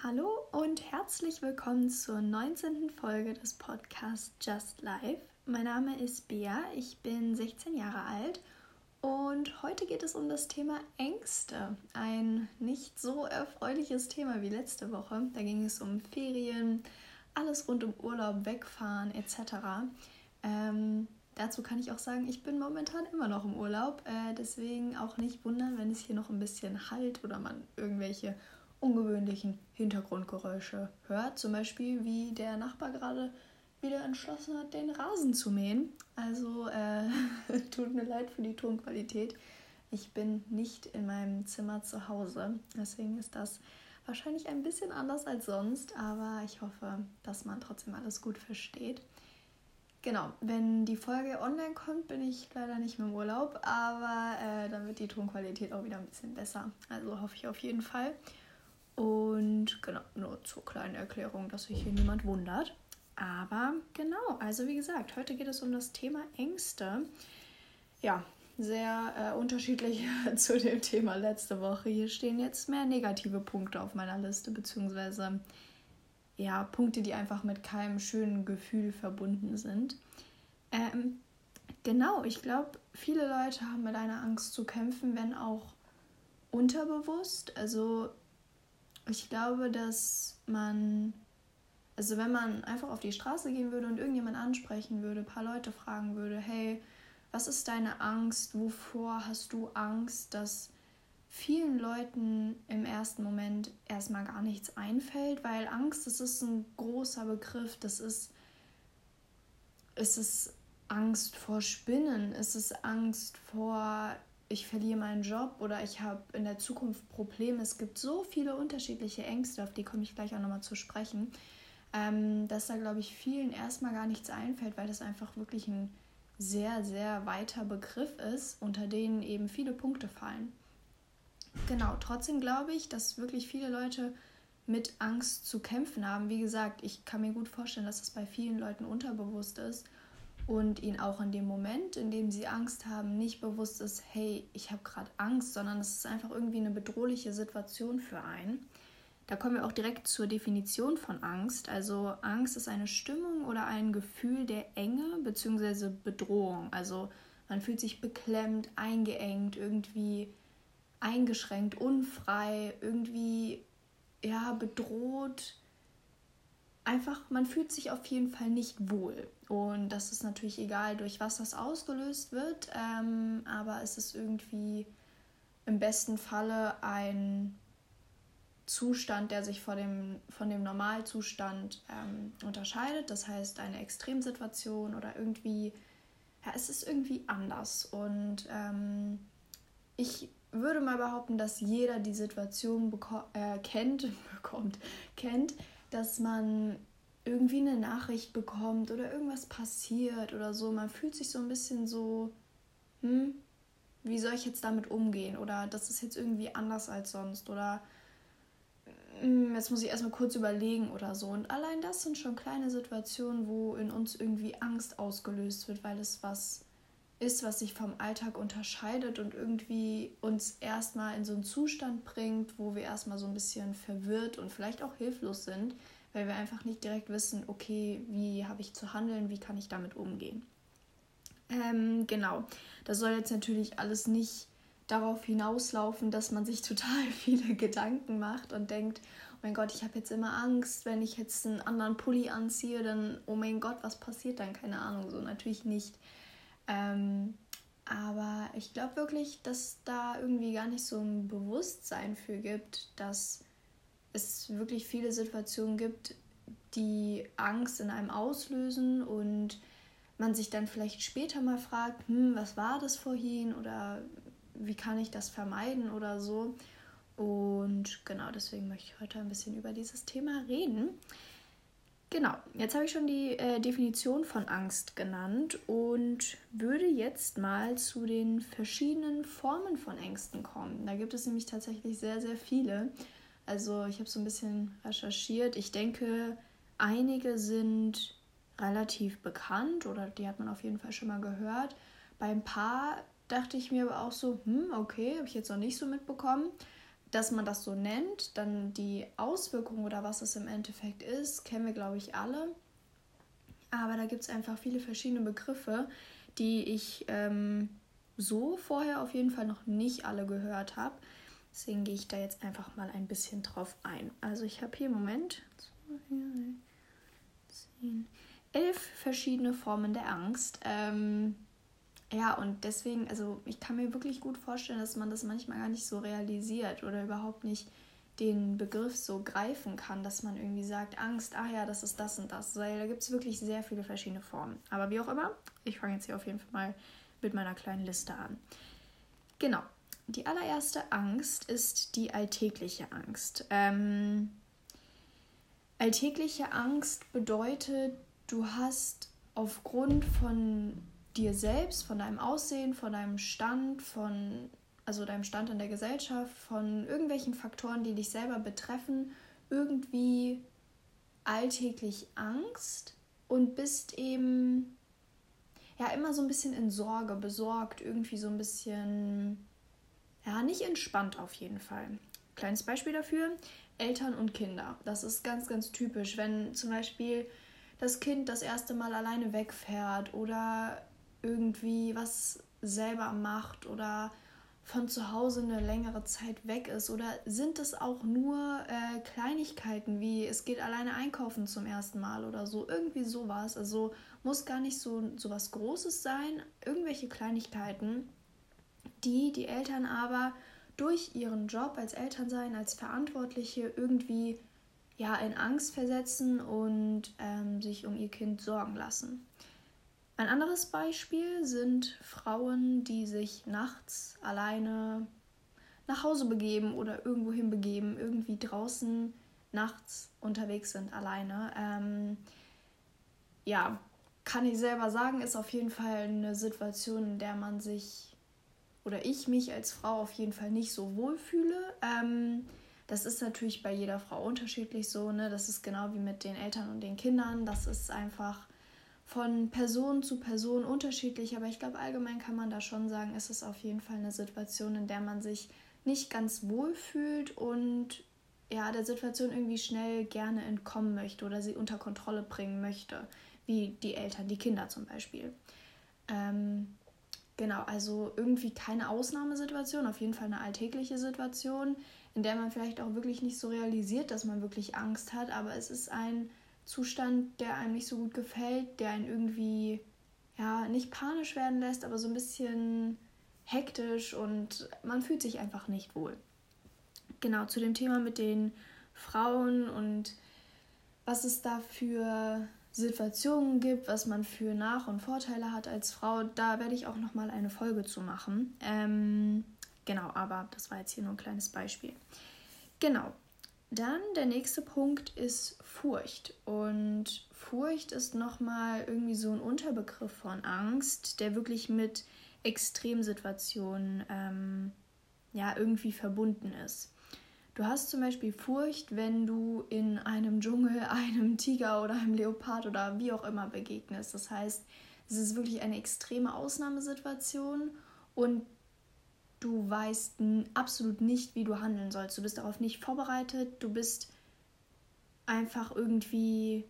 Hallo und herzlich willkommen zur 19. Folge des Podcasts Just Life. Mein Name ist Bea, ich bin 16 Jahre alt und heute geht es um das Thema Ängste. Ein nicht so erfreuliches Thema wie letzte Woche. Da ging es um Ferien, alles rund um Urlaub, Wegfahren etc. Ähm, dazu kann ich auch sagen, ich bin momentan immer noch im Urlaub. Äh, deswegen auch nicht wundern, wenn es hier noch ein bisschen halt oder man irgendwelche ungewöhnlichen Hintergrundgeräusche hört. Zum Beispiel, wie der Nachbar gerade wieder entschlossen hat, den Rasen zu mähen. Also äh, tut mir leid für die Tonqualität. Ich bin nicht in meinem Zimmer zu Hause. Deswegen ist das wahrscheinlich ein bisschen anders als sonst, aber ich hoffe, dass man trotzdem alles gut versteht. Genau, wenn die Folge online kommt, bin ich leider nicht mehr im Urlaub, aber äh, dann wird die Tonqualität auch wieder ein bisschen besser. Also hoffe ich auf jeden Fall. Und genau, nur zur kleinen Erklärung, dass sich hier niemand wundert. Aber genau, also wie gesagt, heute geht es um das Thema Ängste. Ja, sehr äh, unterschiedlich zu dem Thema letzte Woche. Hier stehen jetzt mehr negative Punkte auf meiner Liste, beziehungsweise ja, Punkte, die einfach mit keinem schönen Gefühl verbunden sind. Ähm, genau, ich glaube, viele Leute haben mit einer Angst zu kämpfen, wenn auch unterbewusst. Also ich glaube, dass man, also wenn man einfach auf die Straße gehen würde und irgendjemand ansprechen würde, ein paar Leute fragen würde, hey, was ist deine Angst? Wovor hast du Angst? Dass vielen Leuten im ersten Moment erstmal gar nichts einfällt, weil Angst, das ist ein großer Begriff, das ist, es Angst vor Spinnen, es ist Angst vor ich verliere meinen Job oder ich habe in der Zukunft Probleme. Es gibt so viele unterschiedliche Ängste, auf die komme ich gleich auch nochmal zu sprechen, ähm, dass da, glaube ich, vielen erstmal gar nichts einfällt, weil das einfach wirklich ein sehr, sehr weiter Begriff ist, unter denen eben viele Punkte fallen. Genau, trotzdem glaube ich, dass wirklich viele Leute mit Angst zu kämpfen haben. Wie gesagt, ich kann mir gut vorstellen, dass das bei vielen Leuten unterbewusst ist und ihnen auch in dem Moment, in dem sie Angst haben, nicht bewusst ist, hey, ich habe gerade Angst, sondern es ist einfach irgendwie eine bedrohliche Situation für einen. Da kommen wir auch direkt zur Definition von Angst. Also Angst ist eine Stimmung oder ein Gefühl der Enge bzw. Bedrohung. Also man fühlt sich beklemmt, eingeengt, irgendwie eingeschränkt, unfrei, irgendwie ja bedroht, einfach, man fühlt sich auf jeden Fall nicht wohl. Und das ist natürlich egal, durch was das ausgelöst wird, ähm, aber es ist irgendwie im besten Falle ein Zustand, der sich vor dem, von dem Normalzustand ähm, unterscheidet. Das heißt, eine Extremsituation oder irgendwie, ja, es ist irgendwie anders. Und ähm, ich würde mal behaupten, dass jeder die Situation äh, kennt, bekommt, kennt, dass man irgendwie eine Nachricht bekommt oder irgendwas passiert oder so. Man fühlt sich so ein bisschen so, hm, wie soll ich jetzt damit umgehen? Oder das ist jetzt irgendwie anders als sonst. Oder hm, jetzt muss ich erstmal kurz überlegen oder so. Und allein das sind schon kleine Situationen, wo in uns irgendwie Angst ausgelöst wird, weil es was ist, was sich vom Alltag unterscheidet und irgendwie uns erstmal in so einen Zustand bringt, wo wir erstmal so ein bisschen verwirrt und vielleicht auch hilflos sind, weil wir einfach nicht direkt wissen, okay, wie habe ich zu handeln, wie kann ich damit umgehen. Ähm, genau, das soll jetzt natürlich alles nicht darauf hinauslaufen, dass man sich total viele Gedanken macht und denkt, oh mein Gott, ich habe jetzt immer Angst, wenn ich jetzt einen anderen Pulli anziehe, dann, oh mein Gott, was passiert dann? Keine Ahnung, so natürlich nicht. Ähm, aber ich glaube wirklich, dass da irgendwie gar nicht so ein Bewusstsein für gibt, dass es wirklich viele Situationen gibt, die Angst in einem auslösen und man sich dann vielleicht später mal fragt, hm, was war das vorhin oder wie kann ich das vermeiden oder so. Und genau deswegen möchte ich heute ein bisschen über dieses Thema reden. Genau, jetzt habe ich schon die äh, Definition von Angst genannt und würde jetzt mal zu den verschiedenen Formen von Ängsten kommen. Da gibt es nämlich tatsächlich sehr, sehr viele. Also ich habe so ein bisschen recherchiert. Ich denke, einige sind relativ bekannt oder die hat man auf jeden Fall schon mal gehört. Bei ein paar dachte ich mir aber auch so, hm, okay, habe ich jetzt noch nicht so mitbekommen. dass man das so nennt, dann die Auswirkungen oder was es im Endeffekt ist, kennen wir, glaube ich, alle. Aber da gibt es einfach viele verschiedene Begriffe, die ich ähm, so vorher auf jeden Fall noch nicht alle gehört habe. Deswegen gehe ich da jetzt einfach mal ein bisschen drauf ein. Also ich habe hier im Moment elf verschiedene Formen der Angst. Ähm, ja, und deswegen, also ich kann mir wirklich gut vorstellen, dass man das manchmal gar nicht so realisiert oder überhaupt nicht den Begriff so greifen kann, dass man irgendwie sagt, Angst, ah ja, das ist das und das. Weil da gibt es wirklich sehr viele verschiedene Formen. Aber wie auch immer, ich fange jetzt hier auf jeden Fall mal mit meiner kleinen Liste an. Genau. Die allererste Angst ist die alltägliche Angst. Ähm, alltägliche Angst bedeutet, du hast aufgrund von dir selbst, von deinem Aussehen, von deinem Stand, von also deinem Stand in der Gesellschaft, von irgendwelchen Faktoren, die dich selber betreffen, irgendwie alltäglich Angst und bist eben ja immer so ein bisschen in Sorge, besorgt, irgendwie so ein bisschen ja, nicht entspannt auf jeden Fall. Kleines Beispiel dafür, Eltern und Kinder. Das ist ganz, ganz typisch, wenn zum Beispiel das Kind das erste Mal alleine wegfährt oder irgendwie was selber macht oder von zu Hause eine längere Zeit weg ist? Oder sind es auch nur äh, Kleinigkeiten wie es geht alleine einkaufen zum ersten Mal oder so? Irgendwie sowas. Also muss gar nicht so, so was Großes sein. Irgendwelche Kleinigkeiten, die die Eltern aber durch ihren Job als Elternsein, als Verantwortliche irgendwie ja in Angst versetzen und ähm, sich um ihr Kind sorgen lassen. Ein anderes Beispiel sind Frauen, die sich nachts alleine nach Hause begeben oder irgendwohin begeben, irgendwie draußen nachts unterwegs sind alleine. Ähm, ja, kann ich selber sagen, ist auf jeden Fall eine Situation, in der man sich oder ich mich als Frau auf jeden Fall nicht so wohl fühle. Ähm, das ist natürlich bei jeder Frau unterschiedlich so, ne? Das ist genau wie mit den Eltern und den Kindern. Das ist einfach von Person zu Person unterschiedlich, aber ich glaube, allgemein kann man da schon sagen, ist es auf jeden Fall eine Situation, in der man sich nicht ganz wohl fühlt und ja, der Situation irgendwie schnell gerne entkommen möchte oder sie unter Kontrolle bringen möchte, wie die Eltern, die Kinder zum Beispiel. Ähm, genau, also irgendwie keine Ausnahmesituation, auf jeden Fall eine alltägliche Situation, in der man vielleicht auch wirklich nicht so realisiert, dass man wirklich Angst hat, aber es ist ein Zustand, der einem nicht so gut gefällt, der einen irgendwie ja nicht panisch werden lässt, aber so ein bisschen hektisch und man fühlt sich einfach nicht wohl. Genau, zu dem Thema mit den Frauen und was es da für Situationen gibt, was man für Nach- und Vorteile hat als Frau, da werde ich auch noch mal eine Folge zu machen. Ähm, genau, aber das war jetzt hier nur ein kleines Beispiel. Genau, dann der nächste Punkt ist Furcht. Und Furcht ist nochmal irgendwie so ein Unterbegriff von Angst, der wirklich mit Extremsituationen ähm, ja irgendwie verbunden ist. Du hast zum Beispiel Furcht, wenn du in einem Dschungel einem Tiger oder einem Leopard oder wie auch immer begegnest. Das heißt, es ist wirklich eine extreme Ausnahmesituation und du weißt absolut nicht, wie du handeln sollst. Du bist darauf nicht vorbereitet, du bist einfach irgendwie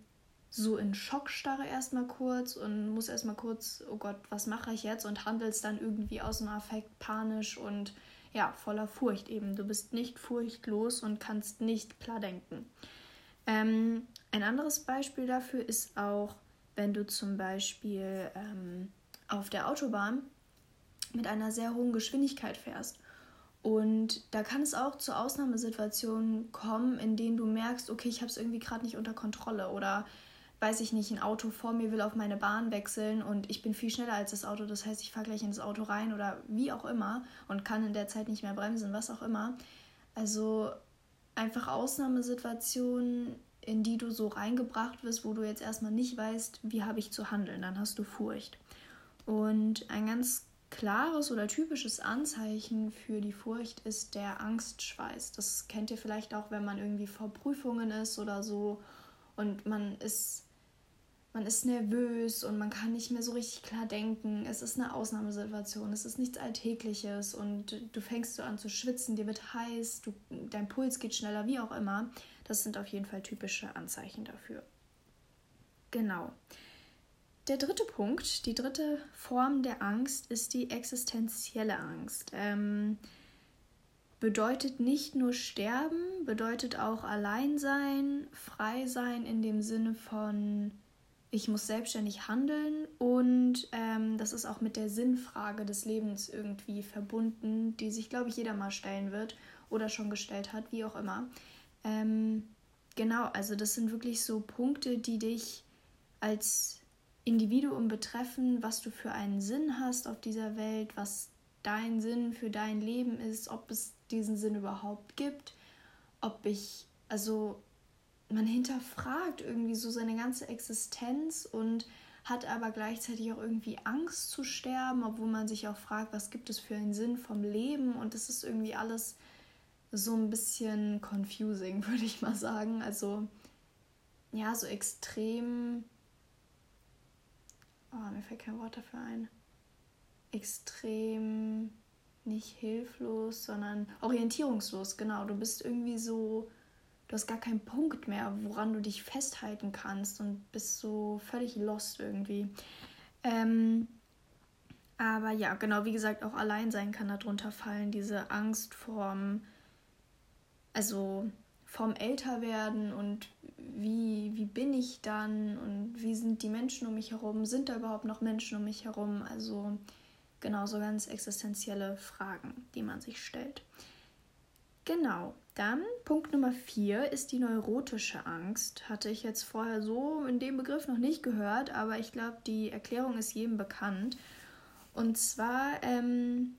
so in Schockstarre erstmal kurz und musst erstmal kurz, oh Gott, was mache ich jetzt? Und handelst dann irgendwie aus dem Affekt panisch und ja, voller Furcht eben. Du bist nicht furchtlos und kannst nicht klar denken. Ähm, ein anderes Beispiel dafür ist auch, wenn du zum Beispiel ähm, auf der Autobahn mit einer sehr hohen Geschwindigkeit fährst. Und da kann es auch zu Ausnahmesituationen kommen, in denen du merkst, okay, ich habe es irgendwie gerade nicht unter Kontrolle oder weiß ich nicht, ein Auto vor mir will auf meine Bahn wechseln und ich bin viel schneller als das Auto, das heißt, ich fahre gleich ins Auto rein oder wie auch immer und kann in der Zeit nicht mehr bremsen, was auch immer. Also einfach Ausnahmesituationen, in die du so reingebracht wirst, wo du jetzt erstmal nicht weißt, wie habe ich zu handeln, dann hast du Furcht. Und ein ganz klares oder typisches Anzeichen für die Furcht ist der Angstschweiß. Das kennt ihr vielleicht auch, wenn man irgendwie vor Prüfungen ist oder so und man ist man ist nervös und man kann nicht mehr so richtig klar denken. Es ist eine Ausnahmesituation, es ist nichts Alltägliches und du fängst so an zu schwitzen, dir wird heiß, du, dein Puls geht schneller, wie auch immer. Das sind auf jeden Fall typische Anzeichen dafür. Genau. Der dritte Punkt, die dritte Form der Angst ist die existenzielle Angst. Ähm, bedeutet nicht nur sterben, bedeutet auch allein sein, frei sein in dem Sinne von ich muss selbstständig handeln und ähm, das ist auch mit der Sinnfrage des Lebens irgendwie verbunden, die sich, glaube ich, jeder mal stellen wird oder schon gestellt hat, wie auch immer. Ähm, genau, also das sind wirklich so Punkte, die dich als Individuum betreffen, was du für einen Sinn hast auf dieser Welt, was dein Sinn für dein Leben ist, ob es diesen Sinn überhaupt gibt, ob ich, also man hinterfragt irgendwie so seine ganze Existenz und hat aber gleichzeitig auch irgendwie Angst zu sterben, obwohl man sich auch fragt, was gibt es für einen Sinn vom Leben und das ist irgendwie alles so ein bisschen confusing, würde ich mal sagen. Also ja, so extrem. Oh, mir fällt kein Wort dafür ein. Extrem nicht hilflos, sondern orientierungslos, genau. Du bist irgendwie so du hast gar keinen Punkt mehr, woran du dich festhalten kannst und bist so völlig lost irgendwie. Ähm, aber ja, genau, wie gesagt, auch Alleinsein kann darunter fallen, diese Angst vorm, also vorm Älterwerden und wie, wie bin ich dann und wie sind die Menschen um mich herum, sind da überhaupt noch Menschen um mich herum, also genau so ganz existenzielle Fragen, die man sich stellt. Genau, dann Punkt Nummer vier ist die neurotische Angst. Hatte ich jetzt vorher so in dem Begriff noch nicht gehört, aber ich glaube, die Erklärung ist jedem bekannt. Und zwar ähm,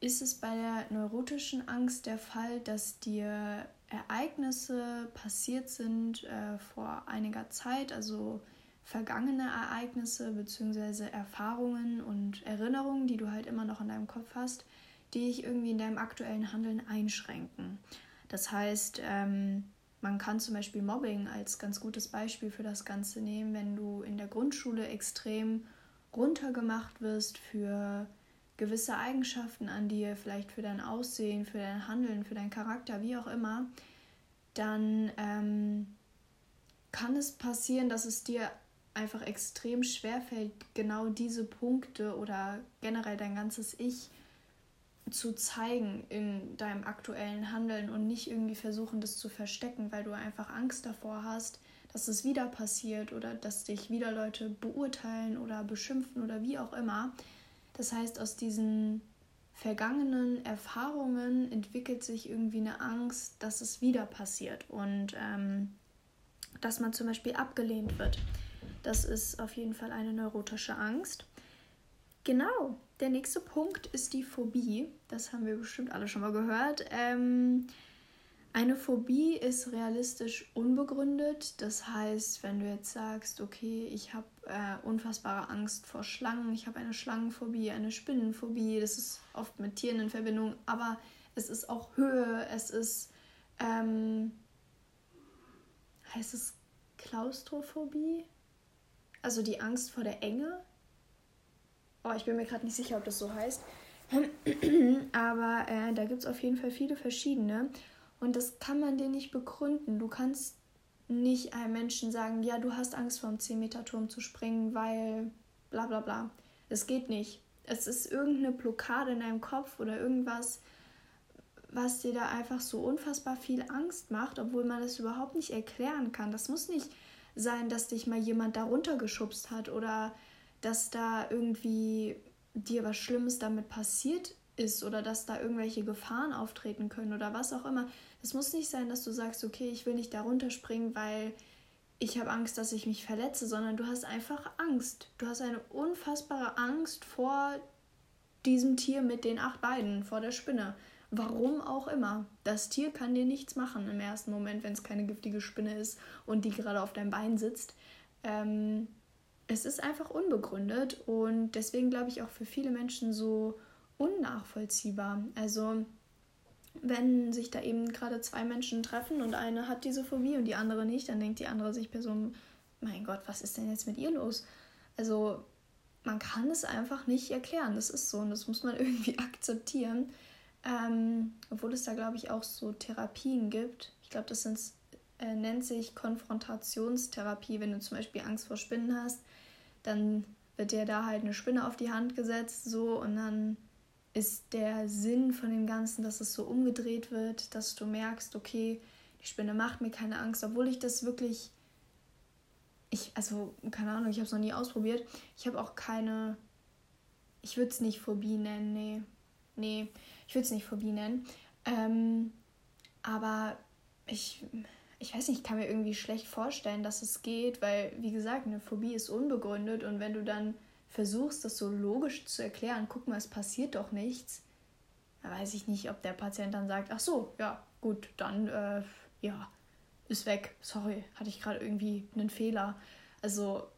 ist es bei der neurotischen Angst der Fall, dass dir Ereignisse passiert sind äh, vor einiger Zeit, also vergangene Ereignisse bzw. Erfahrungen und Erinnerungen, die du halt immer noch in deinem Kopf hast, die dich irgendwie in deinem aktuellen Handeln einschränken. Das heißt, ähm, man kann zum Beispiel Mobbing als ganz gutes Beispiel für das Ganze nehmen, wenn du in der Grundschule extrem runtergemacht wirst für gewisse Eigenschaften an dir, vielleicht für dein Aussehen, für dein Handeln, für deinen Charakter, wie auch immer, dann ähm, kann es passieren, dass es dir einfach extrem schwer fällt, genau diese Punkte oder generell dein ganzes Ich zu zeigen in deinem aktuellen Handeln und nicht irgendwie versuchen, das zu verstecken, weil du einfach Angst davor hast, dass es wieder passiert oder dass dich wieder Leute beurteilen oder beschimpfen oder wie auch immer. Das heißt, aus diesen vergangenen Erfahrungen entwickelt sich irgendwie eine Angst, dass es wieder passiert und ähm, dass man zum Beispiel abgelehnt wird. Das ist auf jeden Fall eine neurotische Angst. Genau, der nächste Punkt ist die Phobie. Das haben wir bestimmt alle schon mal gehört. Ähm, eine Phobie ist realistisch unbegründet. Das heißt, wenn du jetzt sagst, okay, ich habe äh, unfassbare Angst vor Schlangen, ich habe eine Schlangenphobie, eine Spinnenphobie, das ist oft mit Tieren in Verbindung, aber es ist auch Höhe, es ist, ähm, heißt es Klaustrophobie? Also die Angst vor der Enge, Oh, ich bin mir gerade nicht sicher, ob das so heißt. Aber äh, da gibt es auf jeden Fall viele verschiedene. Und das kann man dir nicht begründen. Du kannst nicht einem Menschen sagen, ja, du hast Angst vor einem 10-Meter-Turm zu springen, weil bla bla bla. Es geht nicht. Es ist irgendeine Blockade in deinem Kopf oder irgendwas, was dir da einfach so unfassbar viel Angst macht, obwohl man das überhaupt nicht erklären kann. Das muss nicht sein, dass dich mal jemand da runtergeschubst hat oder dass da irgendwie dir was Schlimmes damit passiert ist oder dass da irgendwelche Gefahren auftreten können oder was auch immer. Es muss nicht sein, dass du sagst, okay, ich will nicht da runterspringen, weil ich habe Angst, dass ich mich verletze, sondern du hast einfach Angst. Du hast eine unfassbare Angst vor diesem Tier mit den acht Beinen, vor der Spinne. Warum auch immer. Das Tier kann dir nichts machen im ersten Moment, wenn es keine giftige Spinne ist und die gerade auf deinem Bein sitzt. Ähm, es ist einfach unbegründet und deswegen glaube ich auch für viele Menschen so unnachvollziehbar. Also wenn sich da eben gerade zwei Menschen treffen und eine hat diese Phobie und die andere nicht, dann denkt die andere sich Person, mein Gott, was ist denn jetzt mit ihr los? Also man kann es einfach nicht erklären. Das ist so und das muss man irgendwie akzeptieren. Ähm, obwohl es da, glaube ich, auch so Therapien gibt. Ich glaube, das sind, äh, nennt sich Konfrontationstherapie. Wenn du zum Beispiel Angst vor Spinnen hast, dann wird dir da halt eine Spinne auf die Hand gesetzt, so und dann ist der Sinn von dem Ganzen, dass es so umgedreht wird, dass du merkst, okay, die Spinne macht mir keine Angst, obwohl ich das wirklich ich, also, keine Ahnung, ich habe es noch nie ausprobiert. Ich habe auch keine, ich würde es nicht Phobie nennen, nee. Nee, ich würde es nicht Phobie nennen. Ähm, aber ich, ich weiß nicht, ich kann mir irgendwie schlecht vorstellen, dass es geht, weil, wie gesagt, eine Phobie ist unbegründet und wenn du dann versuchst, das so logisch zu erklären, guck mal, es passiert doch nichts, da weiß ich nicht, ob der Patient dann sagt, ach so, ja, gut, dann, äh, ja, ist weg. Sorry, hatte ich gerade irgendwie einen Fehler. Also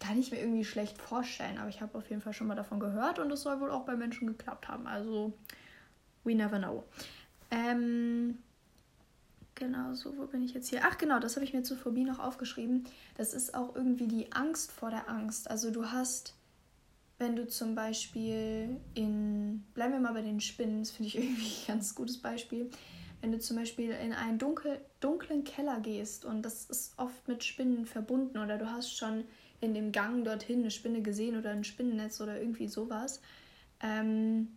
kann ich mir irgendwie schlecht vorstellen, aber ich habe auf jeden Fall schon mal davon gehört und es soll wohl auch bei Menschen geklappt haben. Also, we never know. Ähm, genau, so, wo bin ich jetzt hier? Ach, genau, das habe ich mir zur Phobie noch aufgeschrieben. Das ist auch irgendwie die Angst vor der Angst. Also, du hast, wenn du zum Beispiel in, bleiben wir mal bei den Spinnen, das finde ich irgendwie ein ganz gutes Beispiel wenn du zum Beispiel in einen dunkel, dunklen Keller gehst und das ist oft mit Spinnen verbunden oder du hast schon in dem Gang dorthin eine Spinne gesehen oder ein Spinnennetz oder irgendwie sowas, ähm,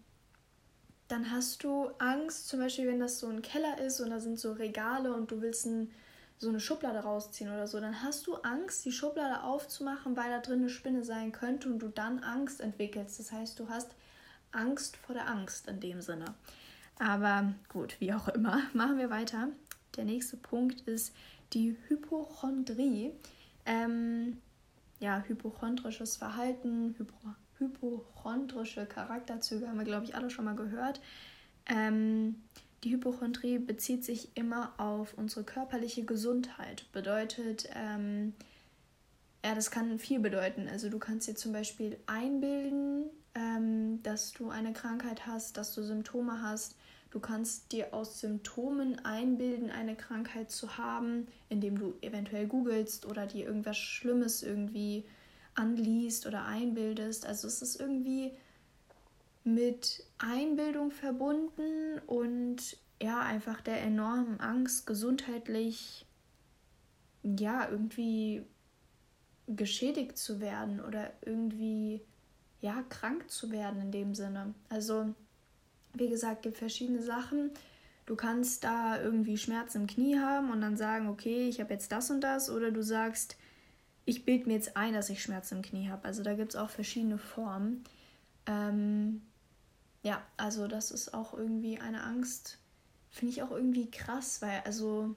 dann hast du Angst, zum Beispiel wenn das so ein Keller ist und da sind so Regale und du willst ein, so eine Schublade rausziehen oder so, dann hast du Angst, die Schublade aufzumachen, weil da drin eine Spinne sein könnte und du dann Angst entwickelst. Das heißt, du hast Angst vor der Angst in dem Sinne. Aber gut, wie auch immer, machen wir weiter. Der nächste Punkt ist die Hypochondrie. Ähm, ja, hypochondrisches Verhalten, hypo, hypochondrische Charakterzüge haben wir, glaube ich, alle schon mal gehört. Ähm, die Hypochondrie bezieht sich immer auf unsere körperliche Gesundheit. Bedeutet, ähm, ja, das kann viel bedeuten. Also du kannst dir zum Beispiel einbilden, ähm, dass du eine Krankheit hast, dass du Symptome hast. Du kannst dir aus Symptomen einbilden, eine Krankheit zu haben, indem du eventuell googelst oder dir irgendwas Schlimmes irgendwie anliest oder einbildest. Also es ist irgendwie mit Einbildung verbunden und ja, einfach der enormen Angst, gesundheitlich ja, irgendwie geschädigt zu werden oder irgendwie ja, krank zu werden in dem Sinne. Also wie gesagt, gibt verschiedene Sachen. Du kannst da irgendwie Schmerzen im Knie haben und dann sagen, okay, ich habe jetzt das und das. Oder du sagst, ich bilde mir jetzt ein, dass ich Schmerzen im Knie habe. Also da gibt es auch verschiedene Formen. Ähm, ja, also das ist auch irgendwie eine Angst. Finde ich auch irgendwie krass, weil also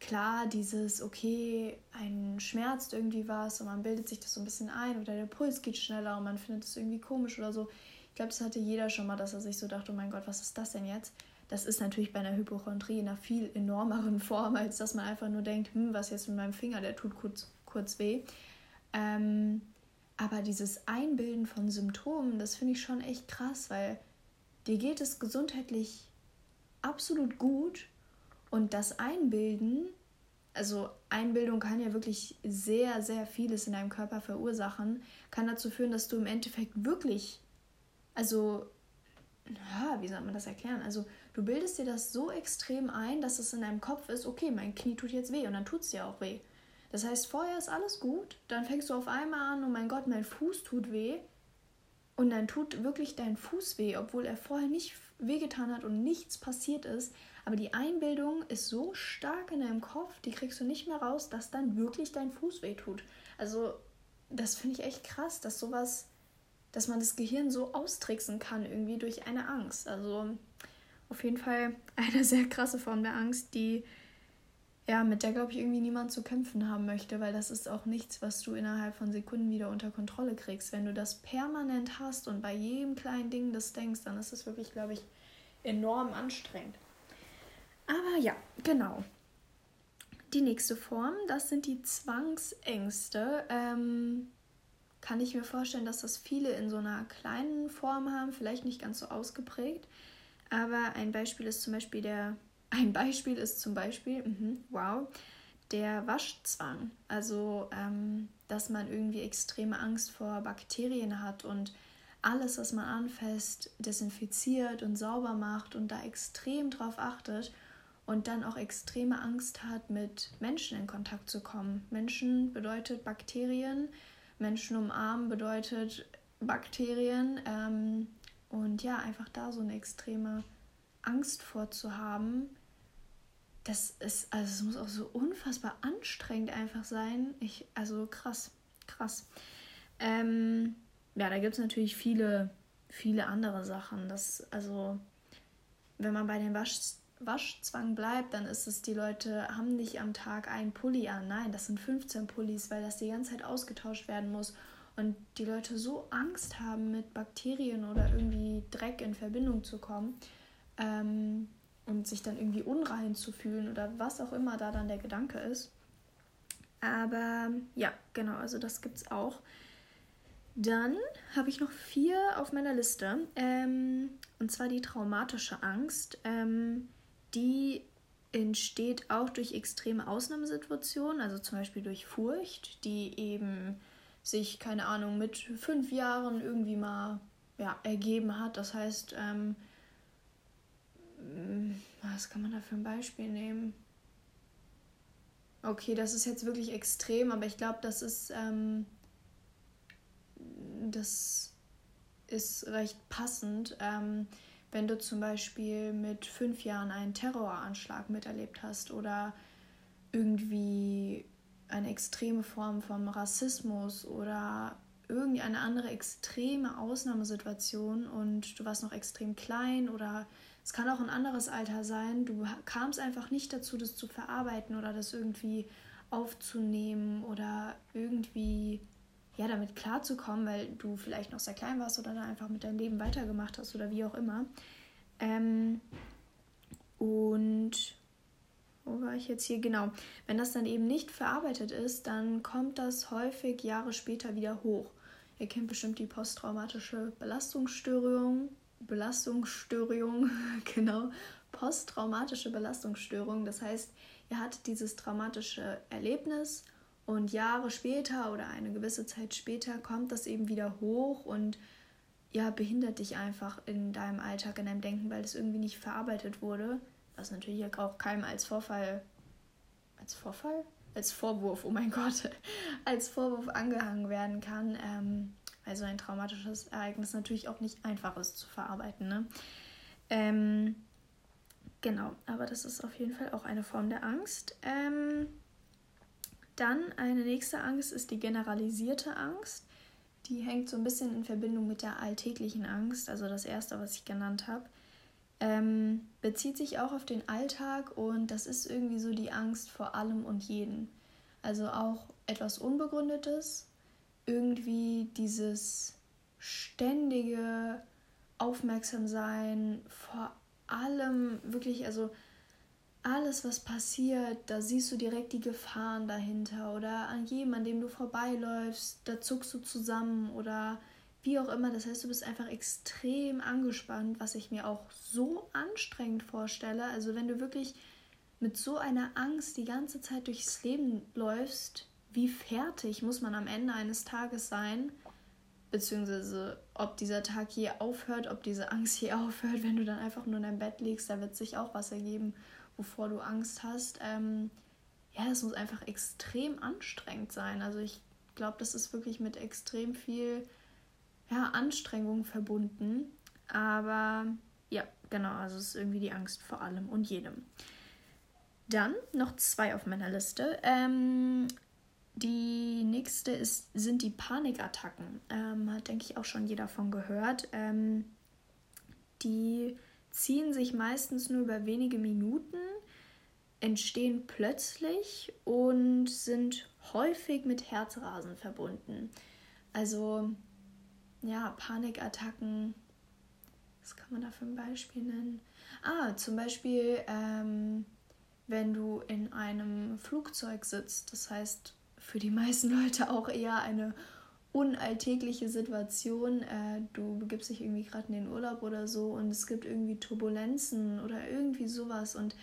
klar, dieses, okay, ein schmerzt irgendwie was und man bildet sich das so ein bisschen ein oder der Puls geht schneller und man findet es irgendwie komisch oder so. Ich glaube, das hatte jeder schon mal, dass er sich so dachte, oh mein Gott, was ist das denn jetzt? Das ist natürlich bei einer Hypochondrie in einer viel enormeren Form, als dass man einfach nur denkt, hm, was jetzt mit meinem Finger, der tut kurz, kurz weh. Ähm, aber dieses Einbilden von Symptomen, das finde ich schon echt krass, weil dir geht es gesundheitlich absolut gut und das Einbilden, also Einbildung kann ja wirklich sehr, sehr vieles in deinem Körper verursachen, kann dazu führen, dass du im Endeffekt wirklich also, ja, wie soll man das erklären? Also, du bildest dir das so extrem ein, dass es in deinem Kopf ist, okay, mein Knie tut jetzt weh und dann tut es dir auch weh. Das heißt, vorher ist alles gut, dann fängst du auf einmal an, oh mein Gott, mein Fuß tut weh. Und dann tut wirklich dein Fuß weh, obwohl er vorher nicht wehgetan hat und nichts passiert ist. Aber die Einbildung ist so stark in deinem Kopf, die kriegst du nicht mehr raus, dass dann wirklich dein Fuß weh tut. Also, das finde ich echt krass, dass sowas dass man das Gehirn so austricksen kann, irgendwie durch eine Angst. Also auf jeden Fall eine sehr krasse Form der Angst, die ja, mit der glaube ich irgendwie niemand zu kämpfen haben möchte, weil das ist auch nichts, was du innerhalb von Sekunden wieder unter Kontrolle kriegst. Wenn du das permanent hast und bei jedem kleinen Ding das denkst, dann ist es wirklich, glaube ich, enorm anstrengend. Aber ja, genau. Die nächste Form, das sind die Zwangsängste. Ähm, kann ich mir vorstellen, dass das viele in so einer kleinen Form haben, vielleicht nicht ganz so ausgeprägt. Aber ein Beispiel ist zum Beispiel der, ein Beispiel ist zum Beispiel, mh, wow, der Waschzwang. Also, ähm, dass man irgendwie extreme Angst vor Bakterien hat und alles, was man anfasst, desinfiziert und sauber macht und da extrem drauf achtet und dann auch extreme Angst hat, mit Menschen in Kontakt zu kommen. Menschen bedeutet Bakterien, Menschen umarmen bedeutet Bakterien ähm, und ja, einfach da so eine extreme Angst vorzuhaben, das ist, also es muss auch so unfassbar anstrengend einfach sein. Ich, also krass, krass. Ähm, ja, da gibt es natürlich viele, viele andere Sachen. Das, also, wenn man bei dem Wasch, Waschzwang bleibt, dann ist es, die Leute haben nicht am Tag einen Pulli an. Nein, das sind 15 Pullis, weil das die ganze Zeit ausgetauscht werden muss. Und die Leute so Angst haben, mit Bakterien oder irgendwie Dreck in Verbindung zu kommen ähm, und sich dann irgendwie unrein zu fühlen oder was auch immer da dann der Gedanke ist. Aber ja, genau, also das gibt es auch. Dann habe ich noch vier auf meiner Liste. Ähm, und zwar die traumatische Angst. Ähm, die entsteht auch durch extreme Ausnahmesituationen, also zum Beispiel durch Furcht, die eben sich, keine Ahnung, mit fünf Jahren irgendwie mal ja, ergeben hat. Das heißt, ähm, was kann man da für ein Beispiel nehmen? Okay, das ist jetzt wirklich extrem, aber ich glaube, das ist ähm, das ist recht passend, ähm, wenn du zum Beispiel mit fünf Jahren einen Terroranschlag miterlebt hast oder irgendwie eine extreme Form von Rassismus oder irgendeine andere extreme Ausnahmesituation und du warst noch extrem klein oder es kann auch ein anderes Alter sein. Du kamst einfach nicht dazu, das zu verarbeiten oder das irgendwie aufzunehmen oder irgendwie ja, damit klarzukommen, weil du vielleicht noch sehr klein warst oder dann einfach mit deinem Leben weitergemacht hast oder wie auch immer. Ähm, und wo war ich jetzt hier? Genau. Wenn das dann eben nicht verarbeitet ist, dann kommt das häufig Jahre später wieder hoch. Ihr kennt bestimmt die posttraumatische Belastungsstörung. Belastungsstörung, genau. Posttraumatische Belastungsstörung. Das heißt, ihr hattet dieses traumatische Erlebnis und Jahre später oder eine gewisse Zeit später kommt das eben wieder hoch und ja, behindert dich einfach in deinem Alltag, in deinem Denken, weil es irgendwie nicht verarbeitet wurde. Was natürlich auch keinem als Vorfall, als Vorfall? Als Vorwurf, oh mein Gott, als Vorwurf angehangen werden kann. Ähm, also ein traumatisches Ereignis natürlich auch nicht einfach ist zu verarbeiten. Ne? Ähm, genau, aber das ist auf jeden Fall auch eine Form der Angst. Ähm, dann eine nächste Angst ist die generalisierte Angst. Die hängt so ein bisschen in Verbindung mit der alltäglichen Angst, also das erste, was ich genannt habe. Ähm, bezieht sich auch auf den Alltag und das ist irgendwie so die Angst vor allem und jedem. Also auch etwas Unbegründetes, irgendwie dieses ständige Aufmerksamsein vor allem, wirklich, also alles, was passiert, da siehst du direkt die Gefahren dahinter oder an jedem, an dem du vorbeiläufst, da zuckst du zusammen oder wie auch immer. Das heißt, du bist einfach extrem angespannt, was ich mir auch so anstrengend vorstelle. Also wenn du wirklich mit so einer Angst die ganze Zeit durchs Leben läufst, wie fertig muss man am Ende eines Tages sein? Beziehungsweise ob dieser Tag je aufhört, ob diese Angst je aufhört, wenn du dann einfach nur in deinem Bett liegst, da wird sich auch was ergeben wovor du Angst hast, ähm, ja, das muss einfach extrem anstrengend sein. Also ich glaube, das ist wirklich mit extrem viel ja, Anstrengung verbunden. Aber ja, genau, also es ist irgendwie die Angst vor allem und jedem. Dann noch zwei auf meiner Liste. Ähm, die nächste ist, sind die Panikattacken. Ähm, hat, denke ich, auch schon jeder von gehört. Ähm, die ziehen sich meistens nur über wenige Minuten, entstehen plötzlich und sind häufig mit Herzrasen verbunden. Also ja, Panikattacken, was kann man da für ein Beispiel nennen? Ah, zum Beispiel, ähm, wenn du in einem Flugzeug sitzt, das heißt für die meisten Leute auch eher eine unalltägliche Situation. Äh, du begibst dich irgendwie gerade in den Urlaub oder so und es gibt irgendwie Turbulenzen oder irgendwie sowas und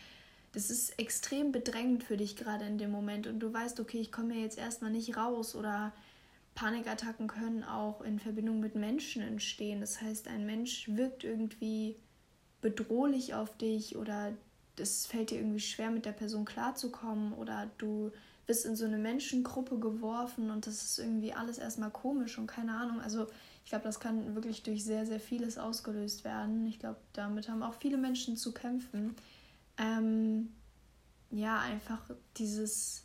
das ist extrem bedrängend für dich gerade in dem Moment und du weißt, okay, ich komme jetzt erstmal nicht raus oder Panikattacken können auch in Verbindung mit Menschen entstehen. Das heißt, ein Mensch wirkt irgendwie bedrohlich auf dich oder es fällt dir irgendwie schwer, mit der Person klarzukommen oder du bist in so eine Menschengruppe geworfen und das ist irgendwie alles erstmal komisch und keine Ahnung. Also ich glaube, das kann wirklich durch sehr, sehr vieles ausgelöst werden. Ich glaube, damit haben auch viele Menschen zu kämpfen. Ähm, ja, einfach dieses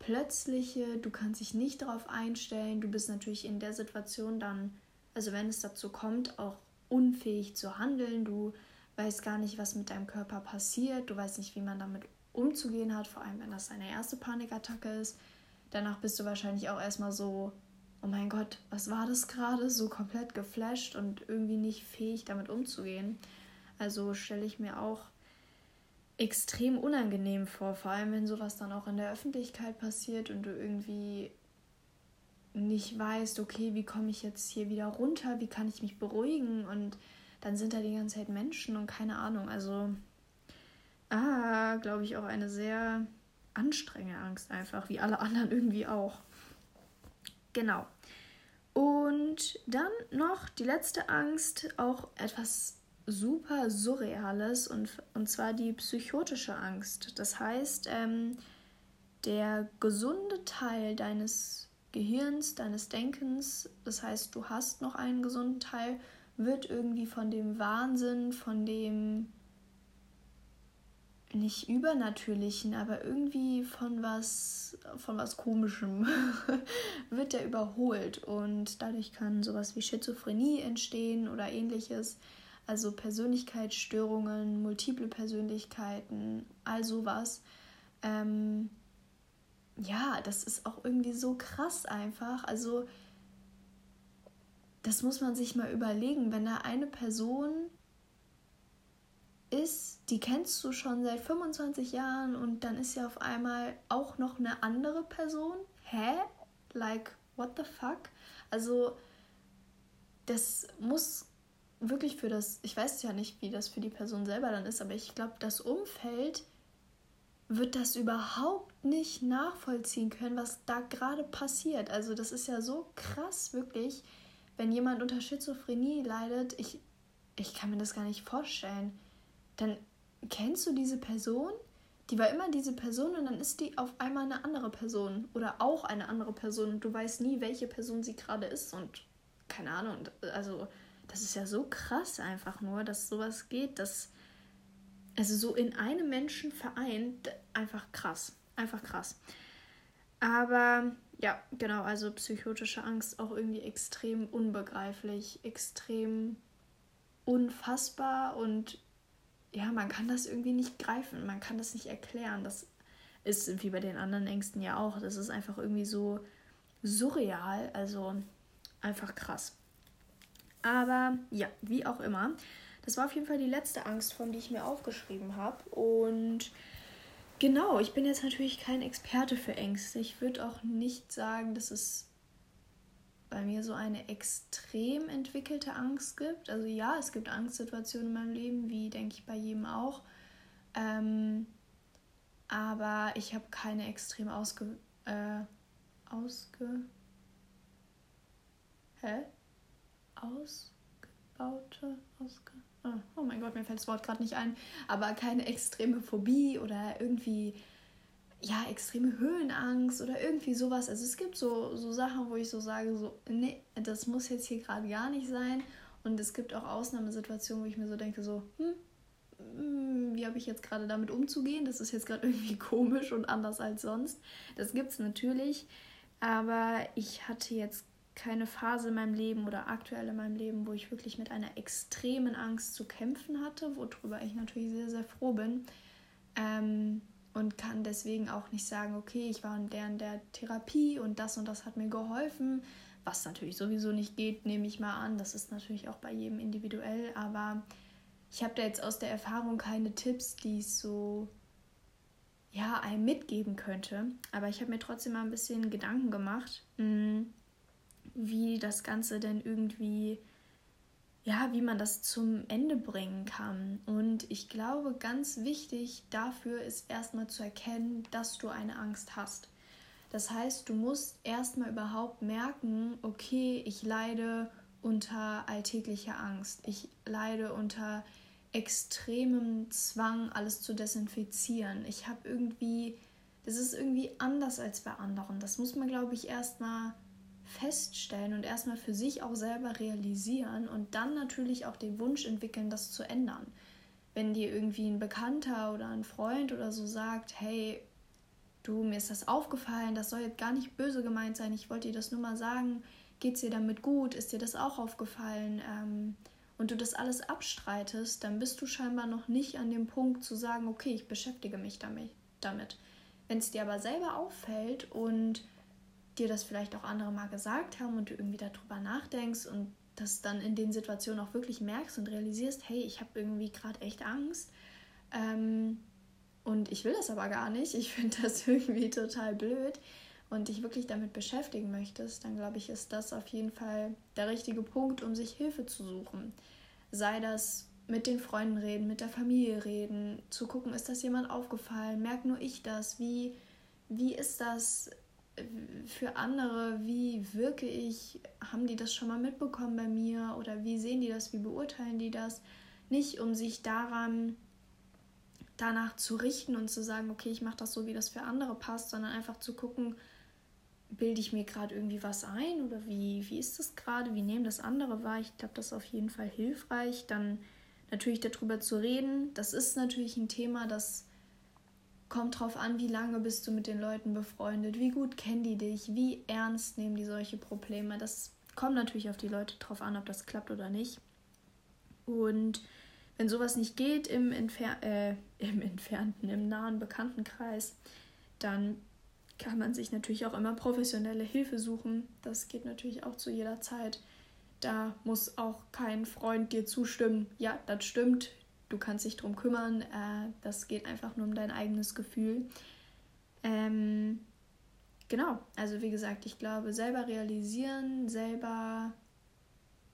plötzliche, du kannst dich nicht darauf einstellen, du bist natürlich in der Situation dann, also wenn es dazu kommt, auch unfähig zu handeln, du weißt gar nicht, was mit deinem Körper passiert, du weißt nicht, wie man damit umzugehen hat, vor allem wenn das deine erste Panikattacke ist. Danach bist du wahrscheinlich auch erstmal so, oh mein Gott, was war das gerade? So komplett geflasht und irgendwie nicht fähig damit umzugehen. Also stelle ich mir auch extrem unangenehm vor, vor allem wenn sowas dann auch in der Öffentlichkeit passiert und du irgendwie nicht weißt, okay, wie komme ich jetzt hier wieder runter, wie kann ich mich beruhigen und dann sind da die ganze Zeit Menschen und keine Ahnung. Also, ah, glaube ich, auch eine sehr anstrengende Angst einfach, wie alle anderen irgendwie auch. Genau. Und dann noch die letzte Angst, auch etwas super Surreales, und, und zwar die psychotische Angst. Das heißt, ähm, der gesunde Teil deines Gehirns, deines Denkens, das heißt, du hast noch einen gesunden Teil, wird irgendwie von dem Wahnsinn, von dem nicht übernatürlichen, aber irgendwie von was von was komischem wird der überholt und dadurch kann sowas wie Schizophrenie entstehen oder ähnliches, also Persönlichkeitsstörungen, multiple Persönlichkeiten, all sowas. Ähm, ja, das ist auch irgendwie so krass einfach. Also das muss man sich mal überlegen, wenn da eine Person ist, die kennst du schon seit 25 Jahren und dann ist ja auf einmal auch noch eine andere Person. Hä? Like, what the fuck? Also, das muss wirklich für das, ich weiß ja nicht, wie das für die Person selber dann ist, aber ich glaube, das Umfeld wird das überhaupt nicht nachvollziehen können, was da gerade passiert. Also das ist ja so krass, wirklich wenn jemand unter Schizophrenie leidet, ich, ich kann mir das gar nicht vorstellen, dann kennst du diese Person, die war immer diese Person und dann ist die auf einmal eine andere Person oder auch eine andere Person und du weißt nie, welche Person sie gerade ist und keine Ahnung, also das ist ja so krass einfach nur, dass sowas geht, dass also so in einem Menschen vereint, einfach krass, einfach krass. Aber ja, genau, also psychotische Angst auch irgendwie extrem unbegreiflich, extrem unfassbar und ja, man kann das irgendwie nicht greifen, man kann das nicht erklären. Das ist wie bei den anderen Ängsten ja auch. Das ist einfach irgendwie so surreal, also einfach krass. Aber ja, wie auch immer. Das war auf jeden Fall die letzte Angstform, die ich mir aufgeschrieben habe. Und Genau, ich bin jetzt natürlich kein Experte für Ängste. Ich würde auch nicht sagen, dass es bei mir so eine extrem entwickelte Angst gibt. Also ja, es gibt Angstsituationen in meinem Leben, wie denke ich bei jedem auch. Ähm, aber ich habe keine extrem ausge... Äh, ausge... Hä? Ausgebaute... Ausge... Ah, oh mein Gott, mir fällt das Wort gerade nicht ein, aber keine extreme Phobie oder irgendwie, ja, extreme Höhenangst oder irgendwie sowas. Also es gibt so, so Sachen, wo ich so sage, so, nee, das muss jetzt hier gerade gar nicht sein. Und es gibt auch Ausnahmesituationen, wo ich mir so denke, so, hm, hm wie habe ich jetzt gerade damit umzugehen? Das ist jetzt gerade irgendwie komisch und anders als sonst. Das gibt es natürlich, aber ich hatte jetzt keine Phase in meinem Leben oder aktuell in meinem Leben, wo ich wirklich mit einer extremen Angst zu kämpfen hatte, worüber ich natürlich sehr, sehr froh bin. Ähm, und kann deswegen auch nicht sagen, okay, ich war in der, in der Therapie und das und das hat mir geholfen. Was natürlich sowieso nicht geht, nehme ich mal an. Das ist natürlich auch bei jedem individuell. Aber ich habe da jetzt aus der Erfahrung keine Tipps, die ich so ja, einem mitgeben könnte. Aber ich habe mir trotzdem mal ein bisschen Gedanken gemacht. Mh, wie das Ganze denn irgendwie ja, wie man das zum Ende bringen kann. Und ich glaube, ganz wichtig dafür ist erstmal zu erkennen, dass du eine Angst hast. Das heißt, du musst erstmal überhaupt merken, okay, ich leide unter alltäglicher Angst. Ich leide unter extremem Zwang, alles zu desinfizieren. Ich habe irgendwie, das ist irgendwie anders als bei anderen. Das muss man, glaube ich, erstmal feststellen und erstmal für sich auch selber realisieren und dann natürlich auch den Wunsch entwickeln, das zu ändern. Wenn dir irgendwie ein Bekannter oder ein Freund oder so sagt, hey, du, mir ist das aufgefallen, das soll jetzt gar nicht böse gemeint sein, ich wollte dir das nur mal sagen, geht es dir damit gut, ist dir das auch aufgefallen ähm, und du das alles abstreitest, dann bist du scheinbar noch nicht an dem Punkt zu sagen, okay, ich beschäftige mich damit. damit. Wenn es dir aber selber auffällt und dir das vielleicht auch andere mal gesagt haben und du irgendwie darüber nachdenkst und das dann in den Situationen auch wirklich merkst und realisierst, hey, ich habe irgendwie gerade echt Angst ähm, und ich will das aber gar nicht, ich finde das irgendwie total blöd und dich wirklich damit beschäftigen möchtest, dann glaube ich, ist das auf jeden Fall der richtige Punkt, um sich Hilfe zu suchen. Sei das mit den Freunden reden, mit der Familie reden, zu gucken, ist das jemand aufgefallen, merkt nur ich das, wie, wie ist das für andere, wie wirke ich, haben die das schon mal mitbekommen bei mir oder wie sehen die das, wie beurteilen die das? Nicht um sich daran danach zu richten und zu sagen, okay, ich mache das so, wie das für andere passt, sondern einfach zu gucken, bilde ich mir gerade irgendwie was ein oder wie, wie ist das gerade, wie nehmen das andere wahr? Ich glaube, das ist auf jeden Fall hilfreich. Dann natürlich darüber zu reden. Das ist natürlich ein Thema, das kommt drauf an, wie lange bist du mit den Leuten befreundet, wie gut kennen die dich, wie ernst nehmen die solche Probleme. Das kommt natürlich auf die Leute drauf an, ob das klappt oder nicht. Und wenn sowas nicht geht im, Entfer äh, im entfernten, im nahen Bekanntenkreis, dann kann man sich natürlich auch immer professionelle Hilfe suchen. Das geht natürlich auch zu jeder Zeit. Da muss auch kein Freund dir zustimmen. Ja, das stimmt du kannst dich drum kümmern. Äh, das geht einfach nur um dein eigenes Gefühl. Ähm, genau, also wie gesagt, ich glaube, selber realisieren, selber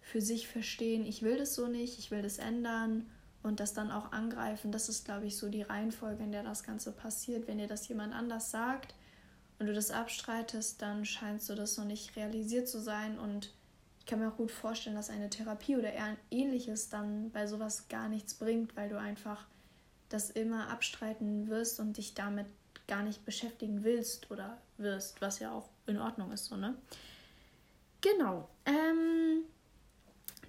für sich verstehen, ich will das so nicht, ich will das ändern und das dann auch angreifen. Das ist, glaube ich, so die Reihenfolge, in der das Ganze passiert. Wenn dir das jemand anders sagt und du das abstreitest, dann scheinst du das noch nicht realisiert zu sein und kann mir auch gut vorstellen, dass eine Therapie oder ähnliches dann bei sowas gar nichts bringt, weil du einfach das immer abstreiten wirst und dich damit gar nicht beschäftigen willst oder wirst, was ja auch in Ordnung ist, so, ne? Genau. Ähm,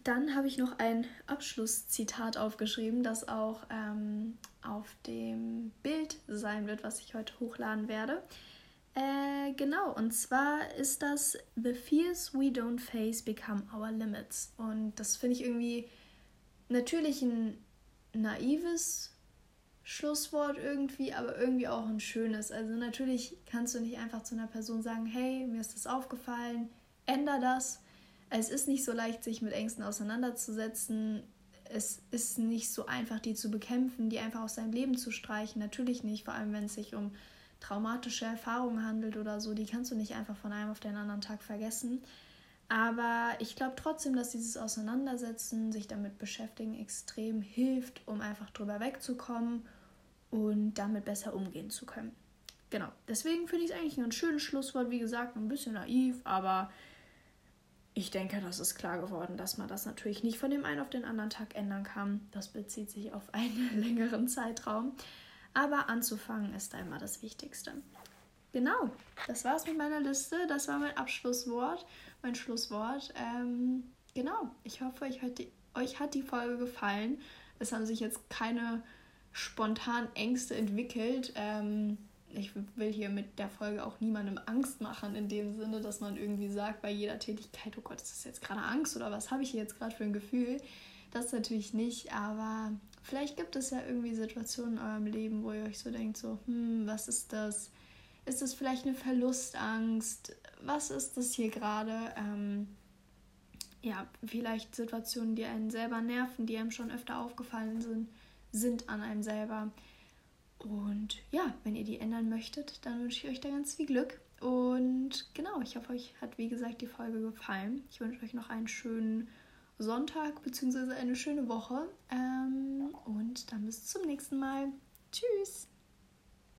dann habe ich noch ein Abschlusszitat aufgeschrieben, das auch ähm, auf dem Bild sein wird, was ich heute hochladen werde. Äh, genau, und zwar ist das The fears we don't face become our limits. Und das finde ich irgendwie natürlich ein naives Schlusswort irgendwie, aber irgendwie auch ein schönes. Also natürlich kannst du nicht einfach zu einer Person sagen, hey, mir ist das aufgefallen, änder das. Es ist nicht so leicht, sich mit Ängsten auseinanderzusetzen. Es ist nicht so einfach, die zu bekämpfen, die einfach aus seinem Leben zu streichen. Natürlich nicht, vor allem wenn es sich um traumatische Erfahrungen handelt oder so, die kannst du nicht einfach von einem auf den anderen Tag vergessen. Aber ich glaube trotzdem, dass dieses Auseinandersetzen, sich damit beschäftigen, extrem hilft, um einfach drüber wegzukommen und damit besser umgehen zu können. Genau, deswegen finde ich es eigentlich ein schönes Schlusswort. Wie gesagt, ein bisschen naiv, aber ich denke, das ist klar geworden, dass man das natürlich nicht von dem einen auf den anderen Tag ändern kann. Das bezieht sich auf einen längeren Zeitraum. Aber anzufangen ist einmal das Wichtigste. Genau, das war's mit meiner Liste. Das war mein Abschlusswort, mein Schlusswort. Ähm, genau, ich hoffe, euch hat, die, euch hat die Folge gefallen. Es haben sich jetzt keine spontanen Ängste entwickelt. Ähm, ich will hier mit der Folge auch niemandem Angst machen, in dem Sinne, dass man irgendwie sagt bei jeder Tätigkeit, oh Gott, ist das jetzt gerade Angst oder was habe ich hier jetzt gerade für ein Gefühl? Das natürlich nicht, aber Vielleicht gibt es ja irgendwie Situationen in eurem Leben, wo ihr euch so denkt, so, hm, was ist das? Ist das vielleicht eine Verlustangst? Was ist das hier gerade? Ähm, ja, vielleicht Situationen, die einen selber nerven, die einem schon öfter aufgefallen sind, sind an einem selber. Und ja, wenn ihr die ändern möchtet, dann wünsche ich euch da ganz viel Glück. Und genau, ich hoffe, euch hat wie gesagt die Folge gefallen. Ich wünsche euch noch einen schönen Sonntag bzw. eine schöne Woche. Ähm, und dann bis zum nächsten Mal. Tschüss!